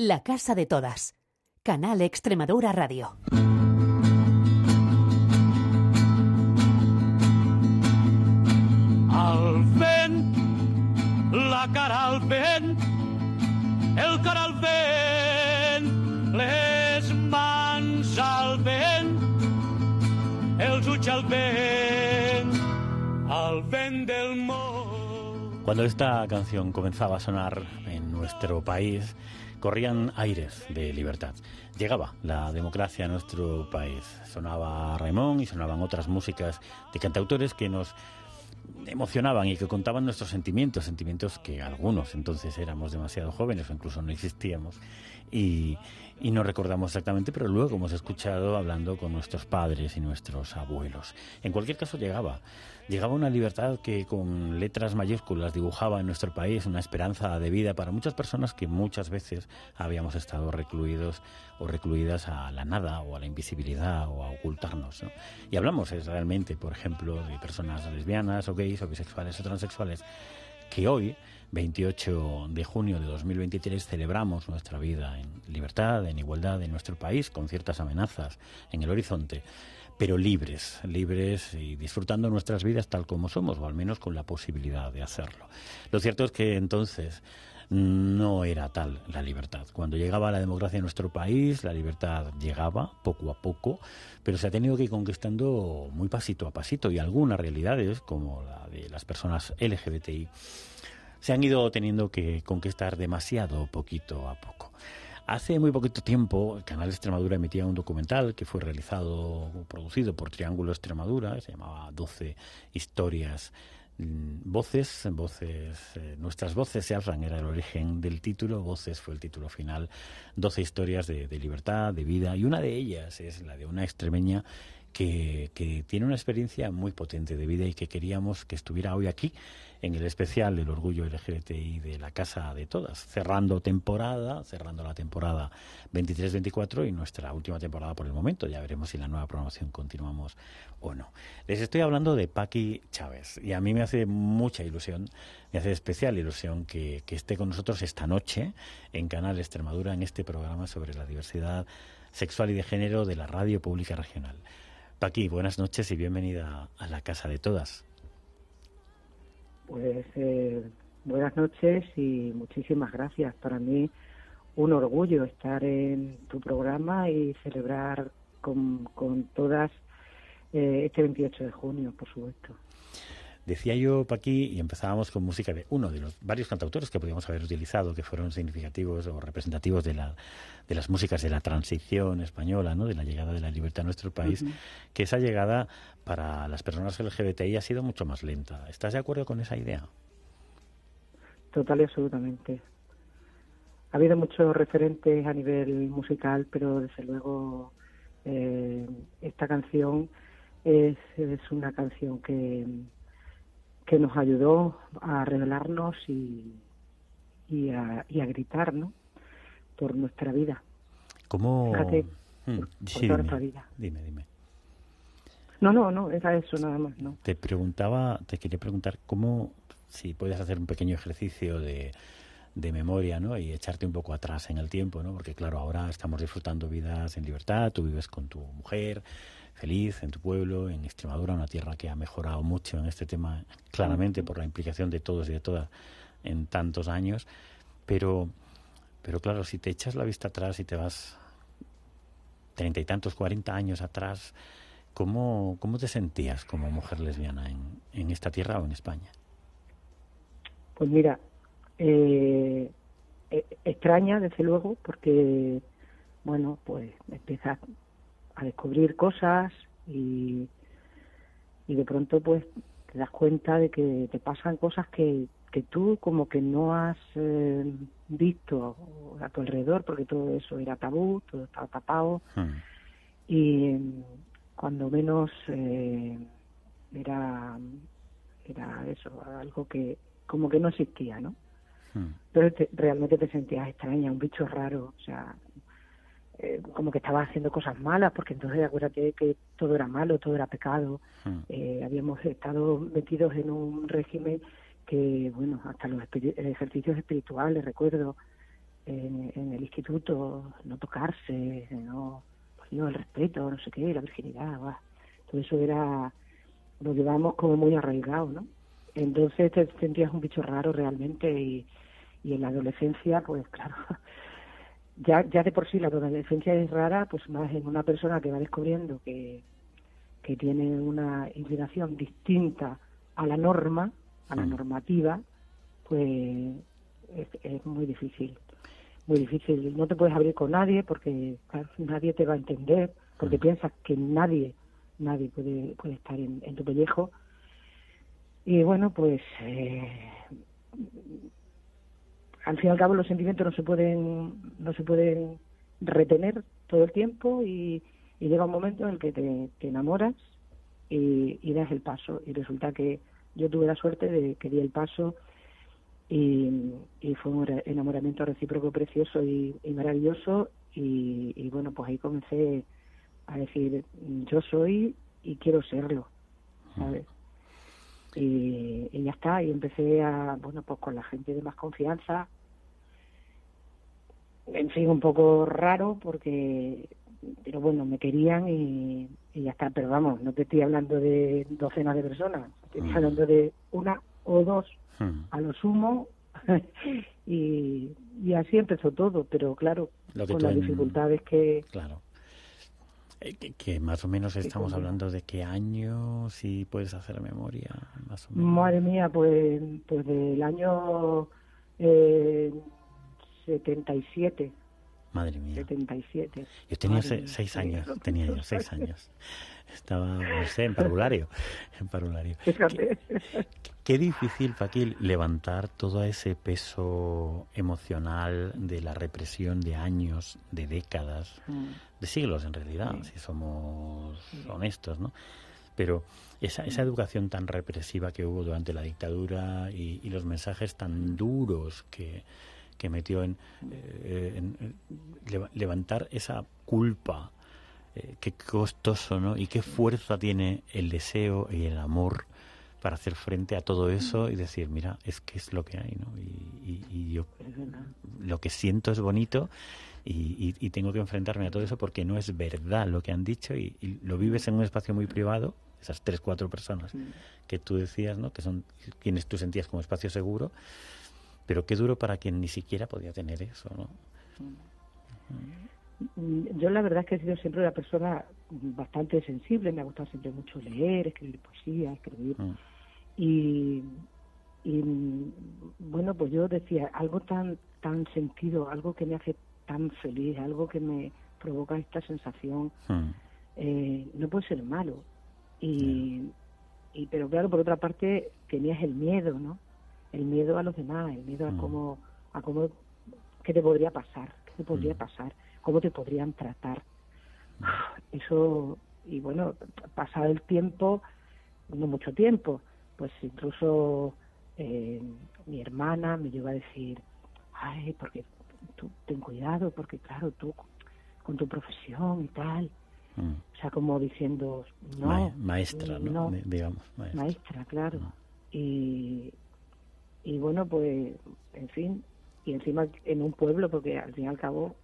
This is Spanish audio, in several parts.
La Casa de Todas. Canal Extremadura Radio. Al vent, la cara al vent, el cara al vent, les mans al vent, els ulls al vent, al vent del món. Cuando esta canción comenzaba a sonar en nuestro país, corrían aires de libertad. Llegaba la democracia a nuestro país. Sonaba Raimón y sonaban otras músicas de cantautores que nos emocionaban y que contaban nuestros sentimientos, sentimientos que algunos entonces éramos demasiado jóvenes o incluso no existíamos y, y no recordamos exactamente, pero luego hemos escuchado hablando con nuestros padres y nuestros abuelos. En cualquier caso llegaba, llegaba una libertad que con letras mayúsculas dibujaba en nuestro país una esperanza de vida para muchas personas que muchas veces habíamos estado recluidos o recluidas a la nada o a la invisibilidad o a ocultarnos. ¿no? Y hablamos es realmente, por ejemplo, de personas lesbianas o gays o bisexuales o transexuales que hoy 28 de junio de 2023 celebramos nuestra vida en libertad, en igualdad en nuestro país, con ciertas amenazas en el horizonte, pero libres, libres y disfrutando nuestras vidas tal como somos, o al menos con la posibilidad de hacerlo. Lo cierto es que entonces no era tal la libertad. Cuando llegaba la democracia en nuestro país, la libertad llegaba poco a poco, pero se ha tenido que ir conquistando muy pasito a pasito y algunas realidades, como la de las personas LGBTI, se han ido teniendo que conquistar demasiado poquito a poco. Hace muy poquito tiempo, el canal Extremadura emitía un documental que fue realizado, producido por Triángulo Extremadura, se llamaba 12 historias voces, voces, eh, nuestras voces se hablan, era el origen del título, voces fue el título final, 12 historias de, libertad, de vida, y una de ellas es la de una extremeña que, tiene una experiencia muy potente de vida y que queríamos que estuviera hoy aquí en el especial del orgullo LGBTI de la Casa de Todas, cerrando temporada, cerrando la temporada 23-24 y nuestra última temporada por el momento. Ya veremos si la nueva programación continuamos o no. Les estoy hablando de Paqui Chávez y a mí me hace mucha ilusión, me hace especial ilusión que esté con nosotros esta noche en Canal Extremadura en este programa sobre la diversidad sexual y de género de la Radio Pública Regional. Paqui, buenas noches y bienvenida a la Casa de Todas. Pues eh, buenas noches y muchísimas gracias. Para mí un orgullo estar en tu programa y celebrar con, con todas eh, este 28 de junio, por supuesto. Decía yo, Paqui, y empezábamos con música de uno de los varios cantautores que podíamos haber utilizado, que fueron significativos o representativos de, la, de las músicas de la transición española, ¿no? de la llegada de la libertad a nuestro país, uh -huh. que esa llegada para las personas LGBTI ha sido mucho más lenta. ¿Estás de acuerdo con esa idea? Total y absolutamente. Ha habido muchos referentes a nivel musical, pero desde luego eh, esta canción es, es una canción que que nos ayudó a revelarnos y, y, a, y a gritar, ¿no? Por nuestra vida. ¿Cómo? Fíjate, Mm, por, sí, por dime, nuestra vida. dime, dime. No, no, no, era eso nada más, ¿no? Te preguntaba, te quería preguntar cómo, si puedes hacer un pequeño ejercicio de, de memoria, ¿no? Y echarte un poco atrás en el tiempo, ¿no? Porque claro, ahora estamos disfrutando vidas en libertad, tú vives con tu mujer, feliz en tu pueblo, en Extremadura, una tierra que ha mejorado mucho en este tema, claramente por la implicación de todos y de todas en tantos años, pero, pero claro, si te echas la vista atrás y te vas treinta y tantos, cuarenta años atrás, ¿cómo, ¿cómo te sentías como mujer lesbiana en, en esta tierra o en España? Pues mira, eh, eh, extraña desde luego porque, bueno, pues empiezas a descubrir cosas y, y de pronto pues te das cuenta de que te pasan cosas que, que tú como que no has eh, visto a tu alrededor porque todo eso era tabú, todo estaba tapado Hmm. y cuando menos eh, era era eso, algo que como que no existía, ¿no? Pero te, realmente te sentías extraña, un bicho raro, o sea, eh, como que estabas haciendo cosas malas, porque entonces acuérdate que todo era malo, todo era pecado, Hmm. eh, habíamos estado metidos en un régimen que, bueno, hasta los ejercicios espirituales, recuerdo, en, el instituto, no tocarse, no, pues no el respeto, no sé qué, la virginidad, todo eso era, lo llevamos como muy arraigado, ¿no? Entonces te sentías un bicho raro realmente y, y en la adolescencia, pues claro, ya, ya de por sí la adolescencia es rara, pues más en una persona que va descubriendo que, que tiene una inclinación distinta a la norma, a la mm. normativa, pues es, muy difícil, muy difícil. No te puedes abrir con nadie porque nadie te va a entender, porque mm. piensas que nadie, nadie puede, puede estar en, tu pellejo. Y bueno, pues eh, al fin y al cabo los sentimientos no se pueden, no se pueden retener todo el tiempo y, llega un momento en el que te, enamoras y, y das el paso. Y resulta que yo tuve la suerte de que di el paso y, fue un enamoramiento recíproco precioso y, maravilloso. Y, bueno pues ahí comencé a decir yo soy y quiero serlo sabes y, ya está. Y empecé a bueno pues con la gente de más confianza en fin un poco raro porque pero bueno me querían y, y ya está pero vamos no te estoy hablando de docenas de personas estoy hablando de una o dos Hmm. a lo sumo y, y, así empezó todo, pero claro, con las dificultades que... Claro. Eh, que, más o menos estamos hablando de qué año, si puedes hacer memoria, más o menos. Madre mía, pues, pues del año eh, 77. Madre mía. 77. Yo tenía seis años, tenía yo seis años. Estaba, no sé, en parvulario. En parvulario. Qué, qué, difícil, Paquil, levantar todo ese peso emocional de la represión de años, de décadas, mm. de siglos en realidad, si somos honestos, ¿no? Pero esa, esa educación tan represiva que hubo durante la dictadura y, y los mensajes tan duros que, que metió en, eh, levantar esa culpa. Eh, qué costoso, ¿no? Y qué fuerza tiene el deseo y el amor para hacer frente a todo eso y decir, mira, es que es lo que hay, ¿no? Y, y, yo lo que siento es bonito y, y, tengo que enfrentarme a todo eso porque no es verdad lo que han dicho y, lo vives en un espacio muy privado, esas tres, cuatro personas que tú decías, ¿no? Que son quienes tú sentías como espacio seguro pero qué duro para quien ni siquiera podía tener eso, ¿no? Mm, yo la verdad es que he sido siempre una persona bastante sensible, me ha gustado siempre mucho leer, escribir poesía, escribir. Mm. Y, y bueno, pues yo decía, algo tan, tan sentido, algo que me hace tan feliz, algo que me provoca esta sensación, mm. eh, no puede ser malo. Y, y, pero claro, por otra parte, tenías el miedo, ¿no? El miedo a los demás, el miedo a mm. cómo, a cómo, qué te podría pasar, qué te podría mm. pasar, cómo te podrían tratar. Mm. Eso, y bueno, pasado el tiempo, no mucho tiempo, pues incluso eh, mi hermana me llegó a decir, ay, porque tú ten cuidado, porque claro, tú con tu profesión y tal, o sea, como diciendo, no. maestra, ¿no? Digamos. Maestra, maestra claro. Y, y bueno, pues, en fin, y encima en un pueblo, porque al fin y al cabo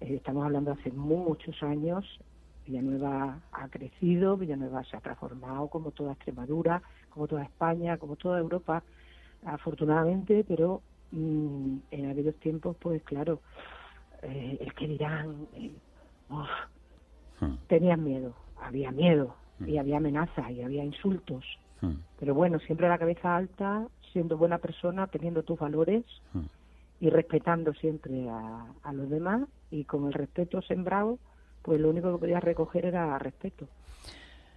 eh, estamos hablando hace muchos años, Villanueva ha crecido, Villanueva se ha transformado como toda Extremadura, como toda España, como toda Europa, afortunadamente, pero mm, en aquellos tiempos, pues claro, eh, el que dirán, eh, hmm. tenían miedo, había miedo, y hmm. había amenazas, y había insultos, hmm. pero bueno, siempre la cabeza alta siendo buena persona, teniendo tus valores hmm. y respetando siempre a, los demás y con el respeto sembrado, pues lo único que podías recoger era respeto.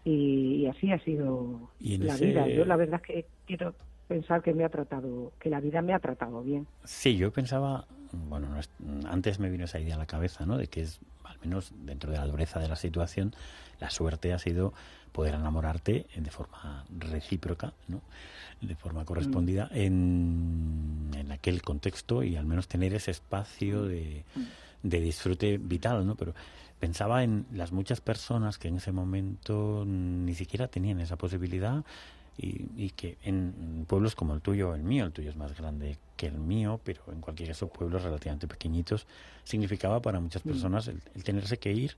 Y, así ha sido la vida. Yo la verdad es que quiero pensar que me ha tratado, que la vida me ha tratado bien. Sí, yo pensaba, bueno, antes me vino esa idea a la cabeza, ¿no? De que es, al menos dentro de la dureza de la situación, la suerte ha sido poder enamorarte de forma recíproca, ¿no? de forma correspondida mm. en, en, aquel contexto y al menos tener ese espacio de, de disfrute vital, ¿no? Pero pensaba en las muchas personas que en ese momento ni siquiera tenían esa posibilidad y, y, que en pueblos como el tuyo el mío, el tuyo es más grande que el mío, pero en cualquier caso pueblos relativamente pequeñitos, significaba para muchas mm. personas el, tenerse que ir,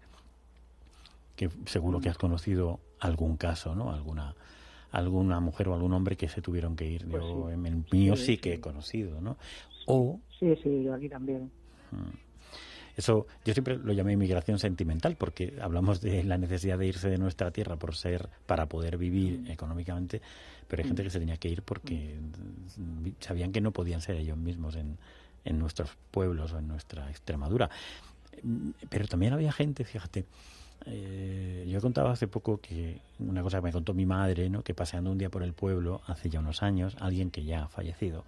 que seguro que has conocido algún caso, ¿no? Alguna alguna mujer o algún hombre que se tuvieron que ir. Pues yo en el mío sí, que he conocido, ¿no? O... Sí, sí, yo aquí también. Mm. Eso yo siempre lo llamé inmigración sentimental porque hablamos de la necesidad de irse de nuestra tierra por ser para poder vivir económicamente, pero hay gente que se tenía que ir porque sabían que no podían ser ellos mismos en, en nuestros pueblos o en nuestra Extremadura. Pero también había gente, fíjate, eh, yo contaba hace poco que una cosa que me contó mi madre, ¿no? que paseando un día por el pueblo hace ya unos años, alguien que ya ha fallecido,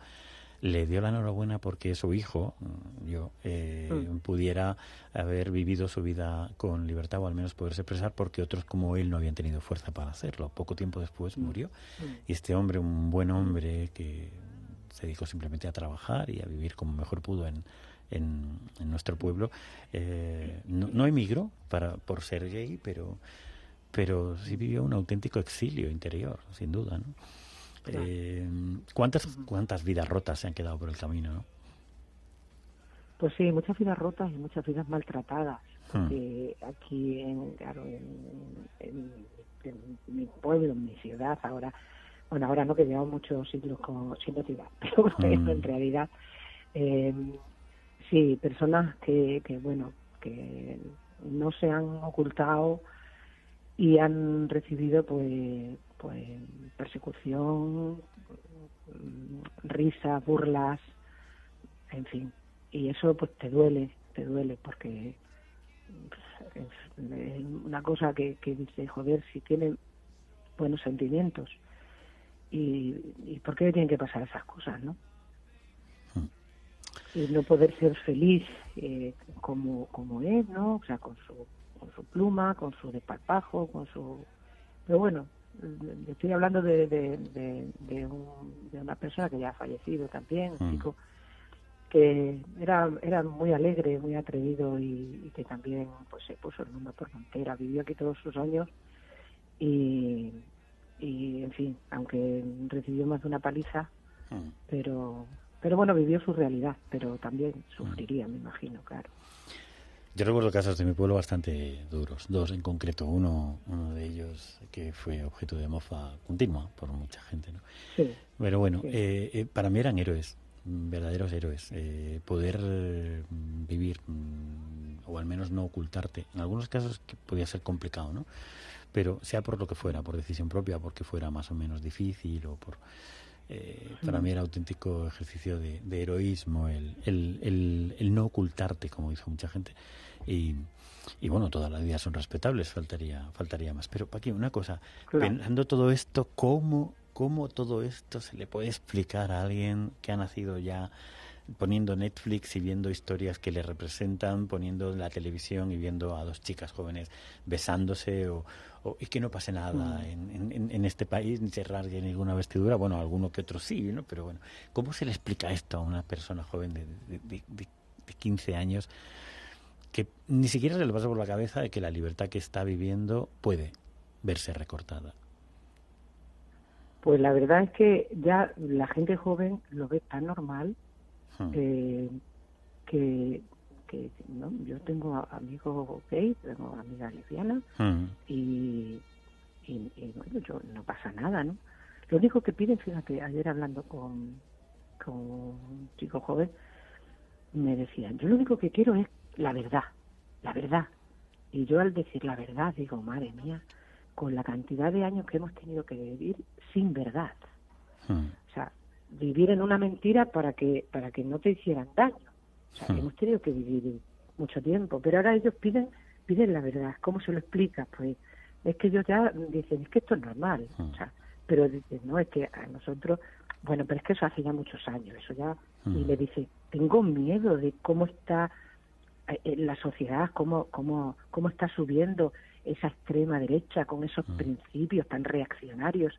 le dio la enhorabuena porque su hijo, mm, yo, eh, mm. pudiera haber vivido su vida con libertad o al menos poderse expresar porque otros como él no habían tenido fuerza para hacerlo. Poco tiempo después mm. murió. Y este hombre, un buen hombre que se dedicó simplemente a trabajar y a vivir como mejor pudo en, en, nuestro pueblo, eh, no, no, emigró para, por ser gay, pero, pero sí vivió un auténtico exilio interior, sin duda. ¿no? Eh, ¿cuántas, ¿Cuántas vidas rotas se han quedado por el camino? ¿no? Pues sí, muchas vidas rotas y muchas vidas maltratadas. Hmm. aquí, en, claro, en, mi pueblo, en mi ciudad, ahora, bueno, ahora no que llevamos muchos siglos con, sin ciudad, pero hmm. en realidad, eh, sí, personas que, que, bueno, que no se han ocultado y han recibido, pues, pues persecución, risas, burlas, en fin. Y eso pues te duele, te duele porque es una cosa que, que dice, joder, si tiene buenos sentimientos y, y por qué tienen que pasar esas cosas, ¿no? Hmm. Y no poder ser feliz eh, como, como es, ¿no? O sea, con su, con su pluma, con su desparpajo, con su... Pero bueno, estoy hablando de, de, de, una persona que ya ha fallecido también, un mm. chico que era, era muy alegre, muy atrevido y, que también pues se puso el mundo por frontera, vivió aquí todos sus años y, y en fin, aunque recibió más de una paliza, mm. pero pero bueno, vivió su realidad, pero también sufriría, me imagino, claro. Yo recuerdo casos de mi pueblo bastante duros, dos en concreto. Uno, uno de ellos que fue objeto de mofa continua por mucha gente. ¿no? Sí, Pero bueno, eh, eh, para mí eran héroes, verdaderos héroes. Eh, poder mm, vivir, mm, o al menos no ocultarte. En algunos casos que podía ser complicado, ¿no? Pero sea por lo que fuera, por decisión propia, porque fuera más o menos difícil o por eh, para mí era auténtico ejercicio de, heroísmo el, el, el, no ocultarte, como dice mucha gente. Y, y bueno, todas las vidas son respetables, faltaría, faltaría más. Pero, Paqui, una cosa, pensando todo esto, ¿cómo, ¿cómo todo esto se le puede explicar a alguien que ha nacido ya poniendo Netflix y viendo historias que le representan, poniendo la televisión y viendo a dos chicas jóvenes besándose o, y que no pase nada mm. en, en, este país, ni se rasgue ninguna vestidura, bueno, alguno que otro sí, ¿no? Pero bueno, ¿cómo se le explica esto a una persona joven de, de, de, 15 años que ni siquiera se le pasa por la cabeza de que la libertad que está viviendo puede verse recortada? Pues la verdad es que ya la gente joven lo ve tan normal hmm. eh, que ¿no? yo tengo amigos gays, tengo amigas lesbianas mm. y, y, bueno, yo, no pasa nada, ¿no? Lo único que piden, fíjate, ayer hablando con, con un chico joven, me decían, yo lo único que quiero es la verdad, la verdad. Y yo al decir la verdad digo, madre mía, con la cantidad de años que hemos tenido que vivir sin verdad. Mm. O sea, vivir en una mentira para que para que no te hicieran daño. O sea, hmm. hemos tenido que vivir mucho tiempo, pero ahora ellos piden piden la verdad. ¿Cómo se lo explica? Pues es que ellos ya dicen, es que esto es normal. Hmm. O sea, pero dicen, no, es que a nosotros, bueno, pero es que eso hace ya muchos años, eso ya, y hmm. le dice, tengo miedo de cómo está eh, la sociedad, cómo, cómo, cómo está subiendo esa extrema derecha con esos principios tan reaccionarios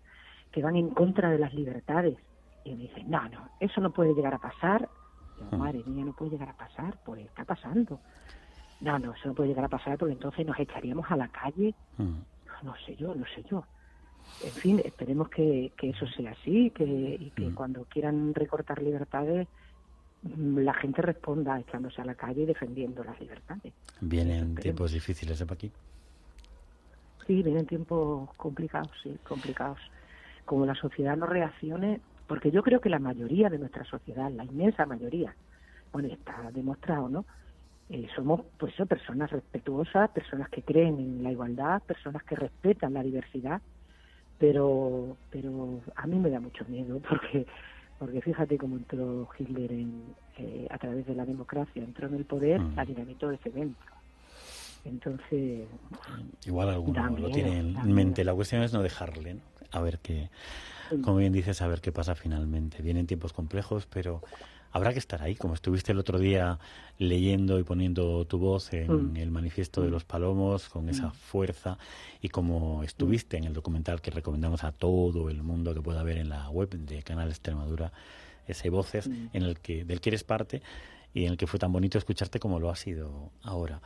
que van en contra de las libertades. Y me dicen, no, no, eso no puede llegar a pasar, Hmm. madre mía, no puede llegar a pasar, pues está pasando. No, no, eso no puede llegar a pasar porque entonces nos echaríamos a la calle. Hmm. No sé yo, no sé yo. En fin, esperemos que, que eso sea así que, y que hmm. cuando quieran recortar libertades la gente responda echándose a la calle y defendiendo las libertades. Vienen tiempos difíciles de aquí. Sí, vienen tiempos complicados, sí, complicados. Como la sociedad no reaccione, porque yo creo que la mayoría de nuestra sociedad, la inmensa mayoría, bueno, está demostrado, ¿no? Eh, somos, pues, personas respetuosas, personas que creen en la igualdad, personas que respetan la diversidad, pero, pero a mí me da mucho miedo porque, porque fíjate cómo entró Hitler en, eh, a través de la democracia, entró en el poder, mm. la dinamitó ese evento entonces. Igual alguno lo tiene en mente. La cuestión es no dejarle, a ver qué. Como bien dices, a ver qué pasa finalmente. Vienen tiempos complejos, pero habrá que estar ahí, como estuviste el otro día leyendo y poniendo tu voz en mm. el manifiesto de mm. los palomos, con esa mm. fuerza, y como estuviste en el documental que recomendamos a todo el mundo que pueda ver en la web de Canal Extremadura, ese Voces, en el que, del que eres parte y en el que fue tan bonito escucharte como lo ha sido ahora.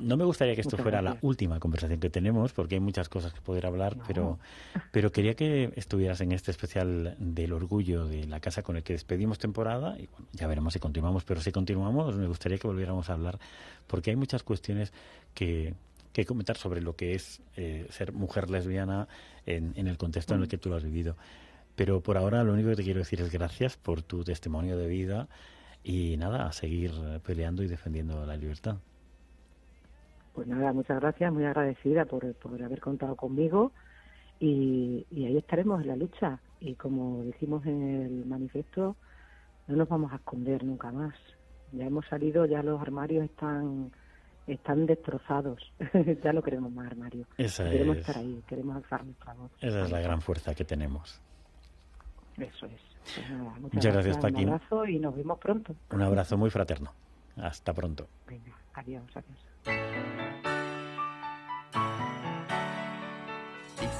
No me gustaría que esto fuera la última conversación que tenemos, porque hay muchas cosas que poder hablar, pero, pero quería que estuvieras en este especial del orgullo de la casa con el que despedimos temporada, y bueno, ya veremos si continuamos, pero si continuamos me gustaría que volviéramos a hablar, porque hay muchas cuestiones que, que comentar sobre lo que es eh, ser mujer lesbiana en, en el contexto en el que tú lo has vivido. Pero por ahora lo único que te quiero decir es gracias por tu testimonio de vida y nada, a seguir peleando y defendiendo la libertad. Pues nada, muchas gracias, muy agradecida por, haber contado conmigo y, ahí estaremos en la lucha. Y como dijimos en el manifiesto, no nos vamos a esconder nunca más. Ya hemos salido, ya los armarios están están destrozados. ya no queremos más armarios. queremos estar ahí, queremos alzar nuestra voz. Esa es la gran fuerza que tenemos. Eso es. Pues nada, muchas, gracias, Un abrazo y nos vemos pronto. Un abrazo muy fraterno. Hasta pronto. Venga, adiós, adiós.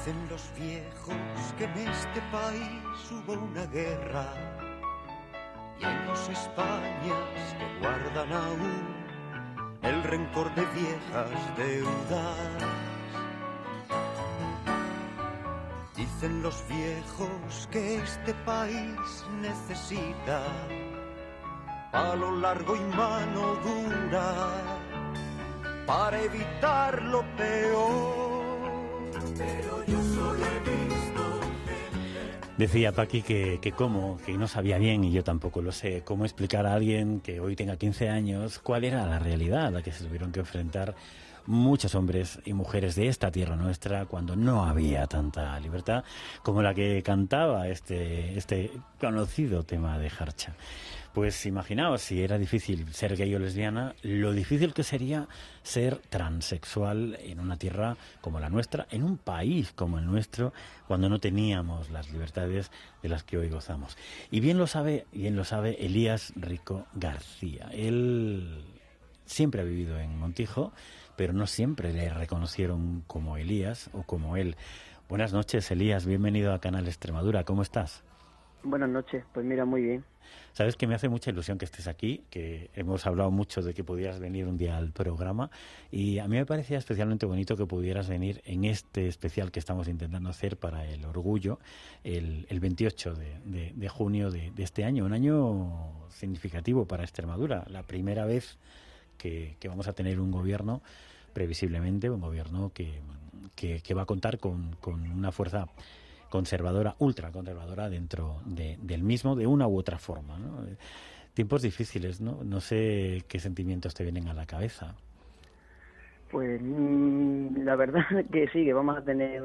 Dicen los viejos que en este país hubo una guerra y hay dos Españas que guardan aún el rencor de viejas deudas. Dicen los viejos que este país necesita palo largo y mano dura para evitar lo peor. Decía Paqui que, que cómo, que no sabía bien, y yo tampoco lo sé, cómo explicar a alguien que hoy tenga 15 años cuál era la realidad a la que se tuvieron que enfrentar muchos hombres y mujeres de esta tierra nuestra cuando no había tanta libertad como la que cantaba este, este conocido tema de Harcha. Pues imaginaos, si era difícil ser gay o lesbiana, lo difícil que sería ser transexual en una tierra como la nuestra, en un país como el nuestro, cuando no teníamos las libertades de las que hoy gozamos. Y bien lo sabe, bien lo sabe Elías Rico García. Él siempre ha vivido en Montijo, pero no siempre le reconocieron como Elías o como él. Buenas noches, Elías, bienvenido a Canal Extremadura, ¿cómo estás? Buenas noches, pues mira, muy bien. Sabes que me hace mucha ilusión que estés aquí, que hemos hablado mucho de que pudieras venir un día al programa y a mí me parecía especialmente bonito que pudieras venir en este especial que estamos intentando hacer para el orgullo el, 28 de, junio de, este año, un año significativo para Extremadura, la primera vez que, vamos a tener un gobierno, previsiblemente un gobierno que, que, va a contar con, con una fuerza conservadora, ultra conservadora dentro del mismo, de una u otra forma. Tiempos difíciles, ¿no? No sé qué sentimientos te vienen a la cabeza. Pues mm, la verdad que sí, que vamos a tener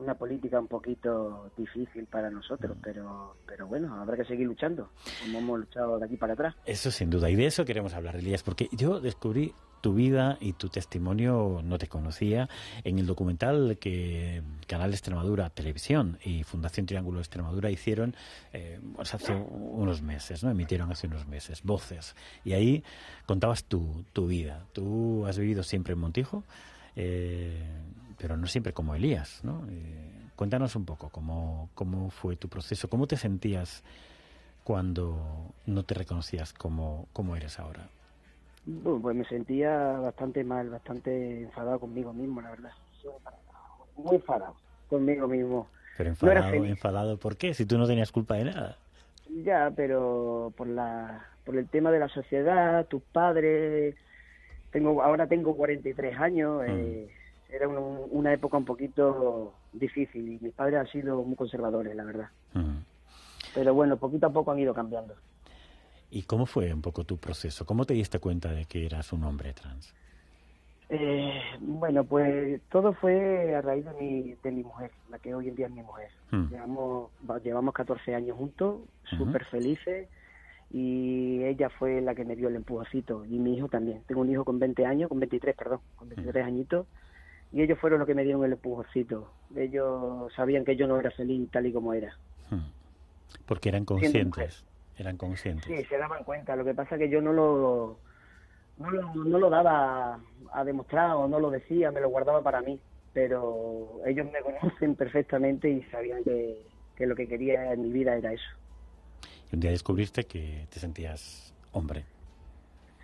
una política un poquito difícil para nosotros, mm. pero pero bueno, habrá que seguir luchando, como hemos luchado de aquí para atrás. Eso sin duda, y de eso queremos hablar, Elías, porque yo descubrí tu vida y tu testimonio no te conocía. En el documental que Canal Extremadura Televisión y Fundación Triángulo Extremadura hicieron eh, hace unos meses, ¿no? Emitieron hace unos meses, Voces. Y ahí contabas tu, tu vida. Tú has vivido siempre en Montijo, eh, pero no siempre como Elías, ¿no? Eh, cuéntanos un poco cómo, cómo fue tu proceso, cómo te sentías cuando no te reconocías como, como eres ahora. Bueno, pues me sentía bastante mal, bastante enfadado conmigo mismo, la verdad. Muy enfadado conmigo mismo. Pero enfadado, enfadado, ¿por qué? Si tú no tenías culpa de nada. Ya, pero por la, por el tema de la sociedad, tus padres. Tengo, ahora tengo 43 años. Eh, era un- una época un poquito difícil y mis padres han sido muy conservadores, la verdad. Pero bueno, poquito a poco han ido cambiando. ¿Y cómo fue un poco tu proceso? ¿Cómo te diste cuenta de que eras un hombre trans? Eh, bueno, pues todo fue a raíz de mi, de mi mujer, la que hoy en día es mi mujer. Hmm. Llevamos, va- llevamos 14 años juntos, Ujú. súper felices, y ella fue la que me dio el empujoncito, y mi hijo también. Tengo un hijo con 20 años, con 23, perdón, con 23 añitos, y ellos fueron los que me dieron el empujoncito. Ellos sabían que yo no era feliz tal y como era. Mm. Porque eran conscientes. Eran conscientes. Sí, se daban cuenta. Lo que pasa es que yo no lo, no lo, no lo daba a, a demostrar o no lo decía, me lo guardaba para mí. Pero ellos me conocen perfectamente y sabían que, que lo que quería en mi vida era eso. Y un día descubriste que te sentías hombre.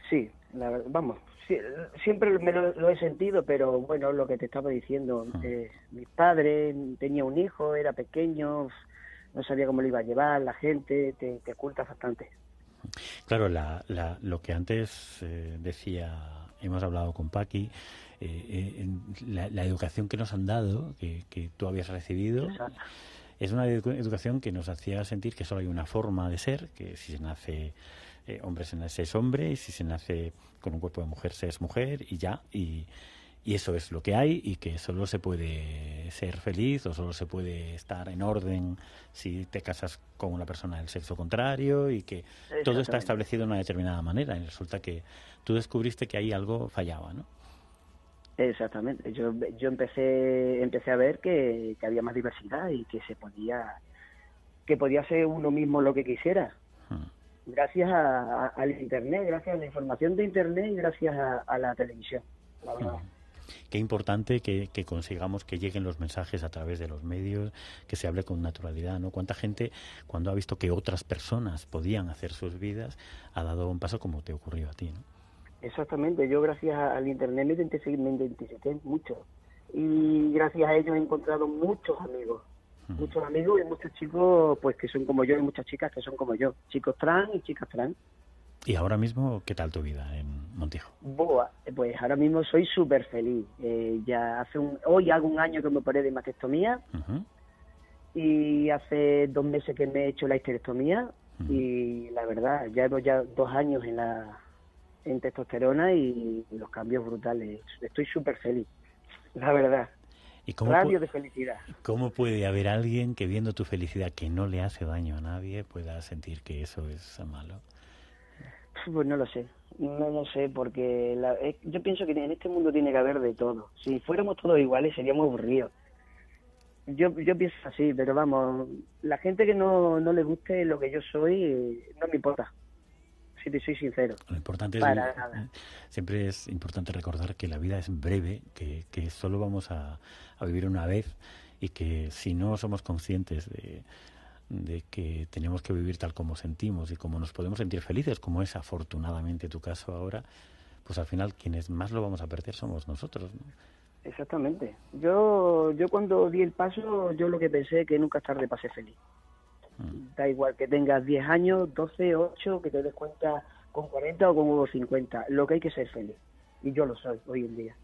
Sí, la vamos, sí, siempre me lo, lo he sentido, pero bueno, lo que te estaba diciendo, eh, mis padres, tenía un hijo, era pequeño, no sabía cómo lo iba a llevar, la gente, te, te ocultas bastante. Claro, la, la- lo que antes eh, decía, hemos hablado con Paqui, eh, eh, la, la educación que nos han dado, que, que tú habías recibido, Exacto. es una edu- educación que nos hacía sentir que solo hay una forma de ser, que si se nace eh, hombre se nace es hombre, y si se nace con un cuerpo de mujer se es mujer, y ya, y, y eso es lo que hay, y que solo se puede ser feliz o solo se puede estar en orden si te casas con una persona del sexo contrario, y que todo está establecido de una determinada manera, y resulta que tú descubriste que ahí algo fallaba, ¿no? Exactamente. Yo, yo empecé, empecé a ver que, que había más diversidad y que se podía, que podía ser uno mismo lo que quisiera. Hmm. Gracias a- a- al internet, gracias a la información de internet y gracias a, a la televisión. La verdad. Qué importante que, que consigamos que lleguen los mensajes a través de los medios, que se hable con naturalidad, ¿no? Cuánta gente, cuando ha visto que otras personas podían hacer sus vidas, ha dado un paso como te ocurrió a ti, ¿no? Exactamente. Yo gracias al internet me identifiqué, me identifiqué mucho. Y gracias a ello he encontrado muchos amigos. Muchos amigos y muchos chicos pues que son como yo y muchas chicas que son como yo. Chicos trans y chicas trans. Y ahora mismo, ¿qué tal tu vida en Montijo? Boa, pues ahora mismo soy súper feliz. Eh, ya hace un, hoy hago un año que me operé de mastectomía y hace dos meses que me he hecho la histerectomía y la verdad, ya llevo ya dos años en la en testosterona y los cambios brutales. Estoy súper feliz, la verdad. ¿Y cómo, Radio de felicidad. cómo puede haber alguien que viendo tu felicidad que no le hace daño a nadie pueda sentir que eso es malo? Pues no lo sé, no lo sé, porque la- eh, yo pienso que en este mundo tiene que haber de todo. Si fuéramos todos iguales seríamos aburridos. Yo, yo pienso así, pero vamos, la gente que no, no le guste lo que yo soy, no me importa, si te soy sincero. Lo importante Para es, nada. siempre es importante recordar que la vida es breve, que, que solo vamos a, a vivir una vez y que si no somos conscientes de, de que tenemos que vivir tal como sentimos y como nos podemos sentir felices, como es afortunadamente tu caso ahora, pues al final quienes más lo vamos a perder somos nosotros. ¿no? Exactamente. Yo, yo cuando di el paso, yo lo que pensé que nunca es tarde para ser feliz. Da igual que tengas 10 años, 12, 8, que te des cuenta con 40 o con 50. Lo que hay que ser feliz. Y yo lo soy hoy en día.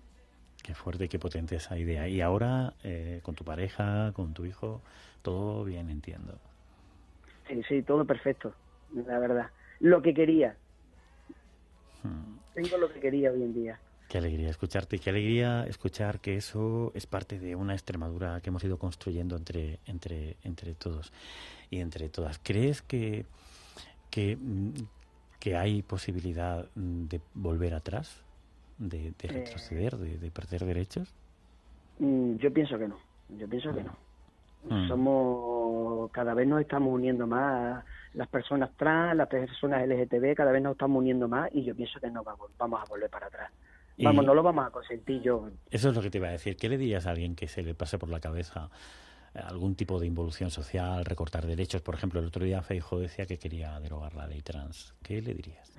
Qué fuerte y qué potente esa idea. Y ahora, eh, con tu pareja, con tu hijo, todo bien, entiendo. Sí, sí, todo perfecto, la verdad. Lo que quería. Hmm. Tengo lo que quería hoy en día. Qué alegría escucharte y qué alegría escuchar que eso es parte de una Extremadura que hemos ido construyendo entre, entre, entre todos y entre todas. ¿Crees que, que, mm, que hay posibilidad de volver atrás, de, de retroceder, de, de perder derechos? Mm, Yo pienso que no. Yo pienso que no. Mm. Somos, cada vez nos estamos uniendo más, las personas trans, las personas LGTB, cada vez nos estamos uniendo más y yo pienso que no va- vamos a volver para atrás. Y- Vamos, no lo vamos a consentir yo. Eso es lo que te iba a decir. ¿Qué le dirías a alguien que se le pase por la cabeza algún tipo de involución social, recortar derechos? Por ejemplo, el otro día Feijo decía que quería derogar la ley trans. ¿Qué le dirías?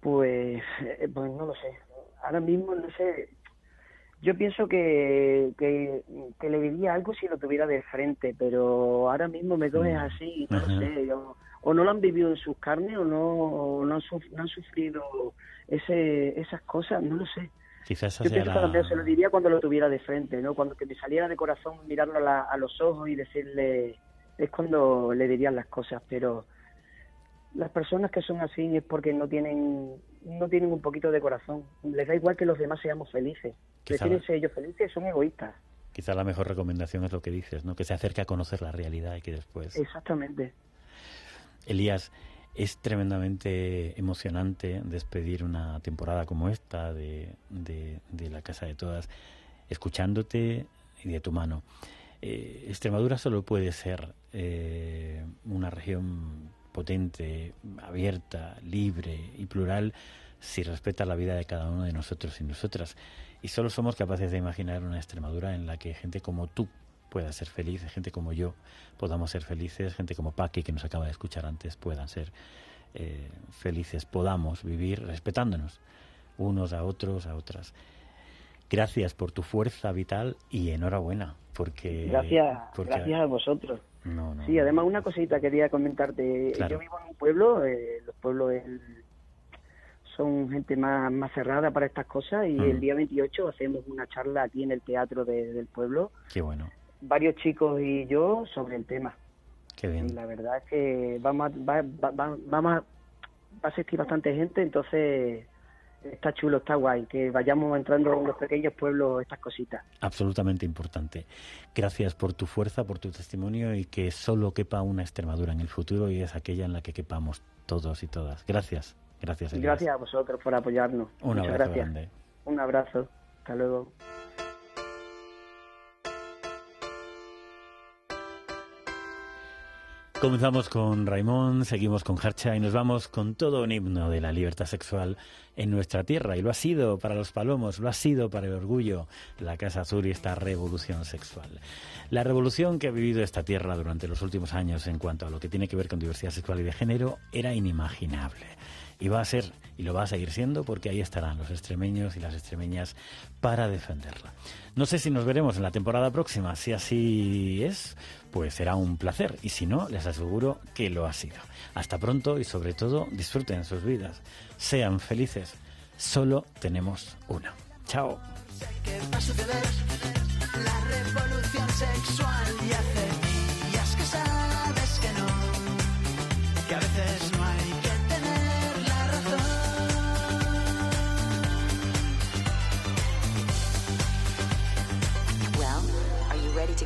Pues, eh, pues no lo sé. Ahora mismo no sé. Yo pienso que, que, que le diría algo si lo tuviera de frente, pero ahora mismo me coges Mm. así, no Ajá. lo sé. Yo, o no lo han vivido en sus carnes o no, no, han, no han sufrido ese, esas cosas, no lo sé. Quizás Yo pienso que se lo diría cuando lo tuviera de frente, ¿no? Cuando que me saliera de corazón mirarlo a, los ojos y decirle, es cuando le dirían las cosas, pero las personas que son así es porque no tienen no tienen un poquito de corazón. Les da igual que los demás seamos felices. Prefieren ser ellos felices, son egoístas. Quizá la mejor recomendación es lo que dices, ¿no? Que se acerque a conocer la realidad y que después... Exactamente. Elías, es tremendamente emocionante despedir una temporada como esta de, de, La Casa de Todas, escuchándote y de tu mano. Eh, Extremadura solo puede ser eh, una región potente, abierta, libre y plural si respeta la vida de cada uno de nosotros y nosotras. Y solo somos capaces de imaginar una Extremadura en la que gente como tú pueda ser feliz, gente como yo podamos ser felices, gente como Paqui, que nos acaba de escuchar antes, puedan ser eh, felices, podamos vivir respetándonos unos a otros, a otras. Gracias por tu fuerza vital y enhorabuena, porque... Gracias, gracias a vosotros. sí, además una cosita quería comentarte. Yo vivo en un pueblo, eh, los pueblos son gente más, más cerrada para estas cosas y el mm. día 28 hacemos una charla aquí en el teatro del pueblo. Qué bueno. Varios chicos y yo sobre el tema. Qué bien. La verdad es que vamos va, va, va, va a asistir bastante gente, entonces está chulo, está guay, que vayamos entrando en los pequeños pueblos estas cositas. Absolutamente importante. Gracias por tu fuerza, por tu testimonio y que solo quepa una Extremadura en el futuro y es aquella en la que quepamos todos y todas. Gracias. Gracias. Gracias a vosotros por apoyarnos. Un Muchas abrazo gracias. grande. Un abrazo. Hasta luego. Comenzamos con Raimón, seguimos con Harcha y nos vamos con todo un himno de la libertad sexual en nuestra tierra. Y lo ha sido para los palomos, lo ha sido para el orgullo, la Casa Azul y esta revolución sexual. La revolución que ha vivido esta tierra durante los últimos años en cuanto a lo que tiene que ver con diversidad sexual y de género era inimaginable. Y va a ser, y lo va a seguir siendo, porque ahí estarán los extremeños y las extremeñas para defenderla. No sé si nos veremos en la temporada próxima. Si así es, pues será un placer. Y si no, les aseguro que lo ha sido. Hasta pronto y sobre todo disfruten sus vidas. Sean felices. Solo tenemos una. Chao.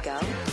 Go?